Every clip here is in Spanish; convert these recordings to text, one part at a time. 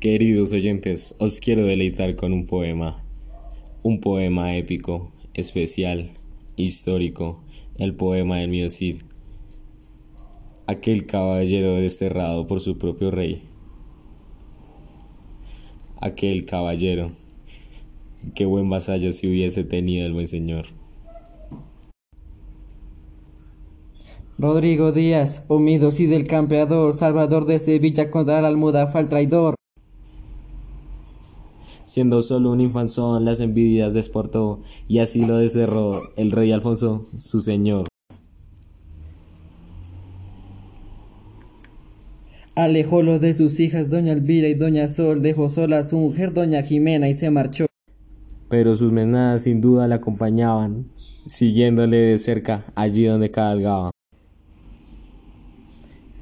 Queridos oyentes, os quiero deleitar con un poema, un poema épico, especial, histórico, el poema del mío Cid, aquel caballero desterrado por su propio rey, aquel caballero, qué buen vasallo si hubiese tenido el buen señor. Rodrigo Díaz, humido y del campeador, salvador de Sevilla contra la almuda fue el traidor. Siendo solo un infanzón, las envidias desportó, y así lo deserró el rey Alfonso, su señor. Alejólo de sus hijas, doña Elvira y doña Sol, dejó sola a su mujer, doña Jimena, y se marchó. Pero sus menadas sin duda le acompañaban, siguiéndole de cerca allí donde cabalgaba.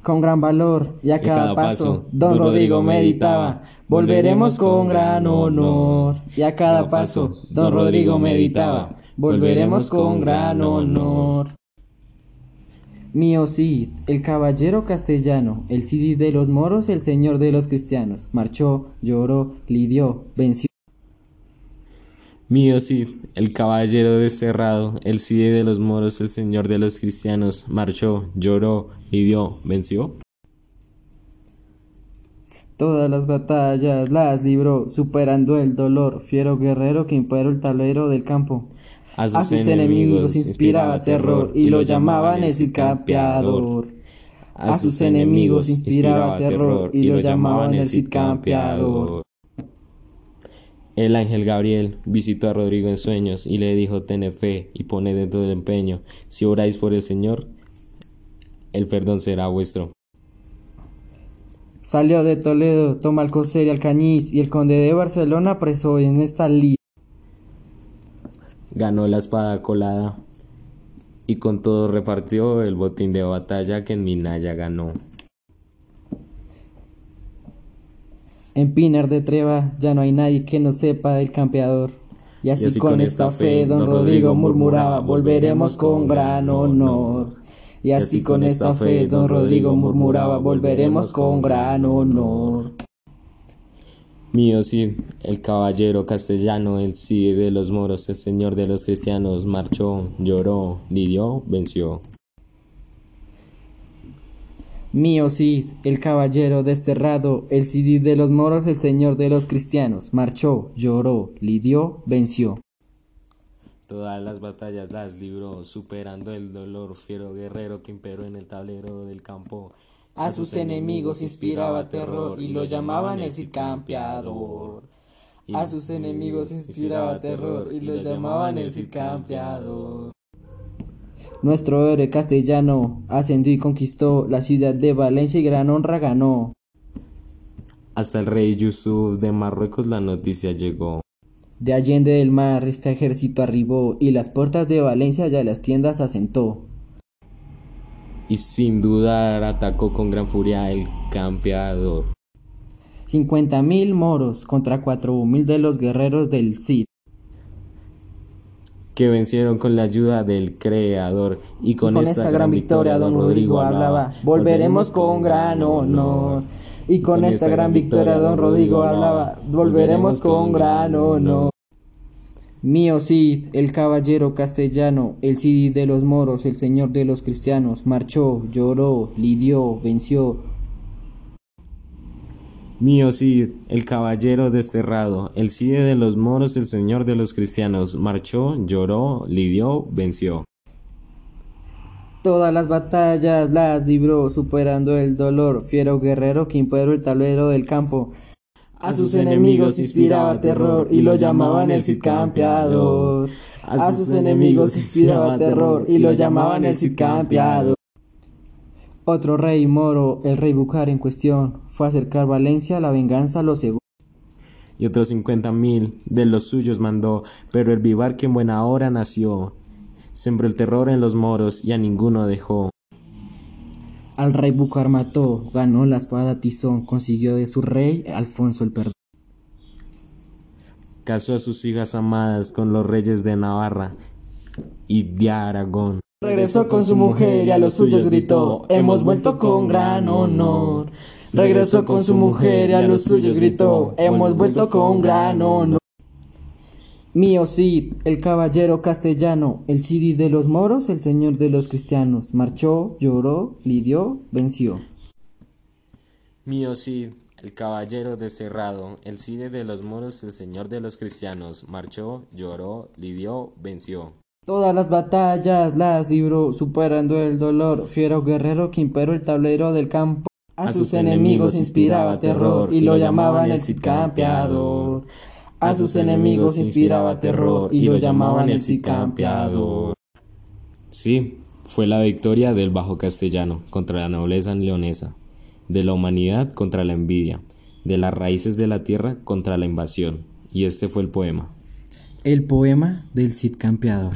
Con gran valor y a cada, paso, don Rodrigo meditaba, volveremos con gran honor. Y a cada paso, don Rodrigo meditaba, volveremos con gran honor. Mío Cid, el caballero castellano, el Cid de los moros, el señor de los cristianos, marchó, lloró, lidió, venció. Mío Cid, el caballero desterrado, el Cid de los moros, el señor de los cristianos, marchó, lloró, lidió, venció. Todas las batallas las libró, superando el dolor, fiero guerrero que imperó el tablero del campo. A sus, enemigos inspiraba terror y lo llamaban el Cid campeador. A sus enemigos inspiraba terror y lo llamaban el Cid campeador. El ángel Gabriel visitó a Rodrigo en sueños y le dijo, tened fe y poned dentro del empeño. Si oráis por el Señor, el perdón será vuestro. Salió de Toledo, toma Alcocer y Alcañiz, y el conde de Barcelona presó en esta lid. Ganó la espada colada, y con todo repartió el botín de batalla que en Minaya ganó. En Pinar de Treva ya no hay nadie que no sepa del campeador. Y así, con, esta fe don Rodrigo murmuraba, volveremos con gran honor. Y así con esta fe don Rodrigo murmuraba, volveremos con gran honor. Mío Cid, el caballero castellano, el Cid de los moros, el señor de los cristianos, marchó, lloró, lidió, venció. Mío Cid, el caballero desterrado, el Cid de los moros, el señor de los cristianos, marchó, lloró, lidió, venció. Todas las batallas las libró, superando el dolor, fiero guerrero que imperó en el tablero del campo. A sus enemigos inspiraba terror y lo llamaban el Cid campeador. A sus enemigos inspiraba terror y lo llamaban el Cid campeador. Nuestro héroe castellano ascendió y conquistó la ciudad de Valencia y gran honra ganó. Hasta el rey Yusuf de Marruecos la noticia llegó. De Allende del Mar este ejército arribó y las puertas de Valencia ya las tiendas asentó. Y sin dudar atacó con gran furia el campeador. Cincuenta mil moros contra cuatro mil de los guerreros del Cid que vencieron con la ayuda del Creador. Y con, esta, gran victoria, don Rodrigo hablaba, volveremos con gran honor. Y con, esta gran victoria, don Rodrigo hablaba, volveremos con gran honor. Mío Cid, el caballero castellano, el Cid de los moros, el señor de los cristianos, marchó, lloró, lidió, venció, Mío Cid, el caballero desterrado, el Cid de los moros, el señor de los cristianos, marchó, lloró, lidió, venció. Todas las batallas las libró, superando el dolor, fiero guerrero que imperó el tablero del campo. A sus enemigos inspiraba terror y lo llamaban el Cid campeador. A sus enemigos inspiraba terror y lo llamaban el Cid campeador. Otro rey moro, el rey Bucar en cuestión, fue a acercar Valencia, la venganza lo cegó. Y otros cincuenta mil de los suyos mandó, pero el vivar que en buena hora nació, sembró el terror en los moros y a ninguno dejó. Al rey Bucar mató, ganó la espada Tizón, consiguió de su rey Alfonso el perdón. Casó a sus hijas amadas con los reyes de Navarra y de Aragón. Regresó con su mujer y a los suyos gritó, hemos vuelto con gran honor. Regresó con su mujer y a los suyos gritó, hemos vuelto con gran honor. Mío Cid, el caballero castellano, el Cidi de los moros, el señor de los cristianos, marchó, lloró, lidió, venció. Mío Cid, el caballero desterrado, el Cide de los moros, el señor de los cristianos, marchó, lloró, lidió, venció. Todas las batallas las libró, superando el dolor, fiero guerrero que imperó el tablero del campo. A, sus, enemigos inspiraba terror y lo llamaban el Cid campeador. A sus enemigos inspiraba terror y lo llamaban el Cid campeador. Sí, fue la victoria del Bajo Castellano contra la nobleza leonesa, de la humanidad contra la envidia, de las raíces de la tierra contra la invasión. Y este fue el poema. El poema del Cid campeador.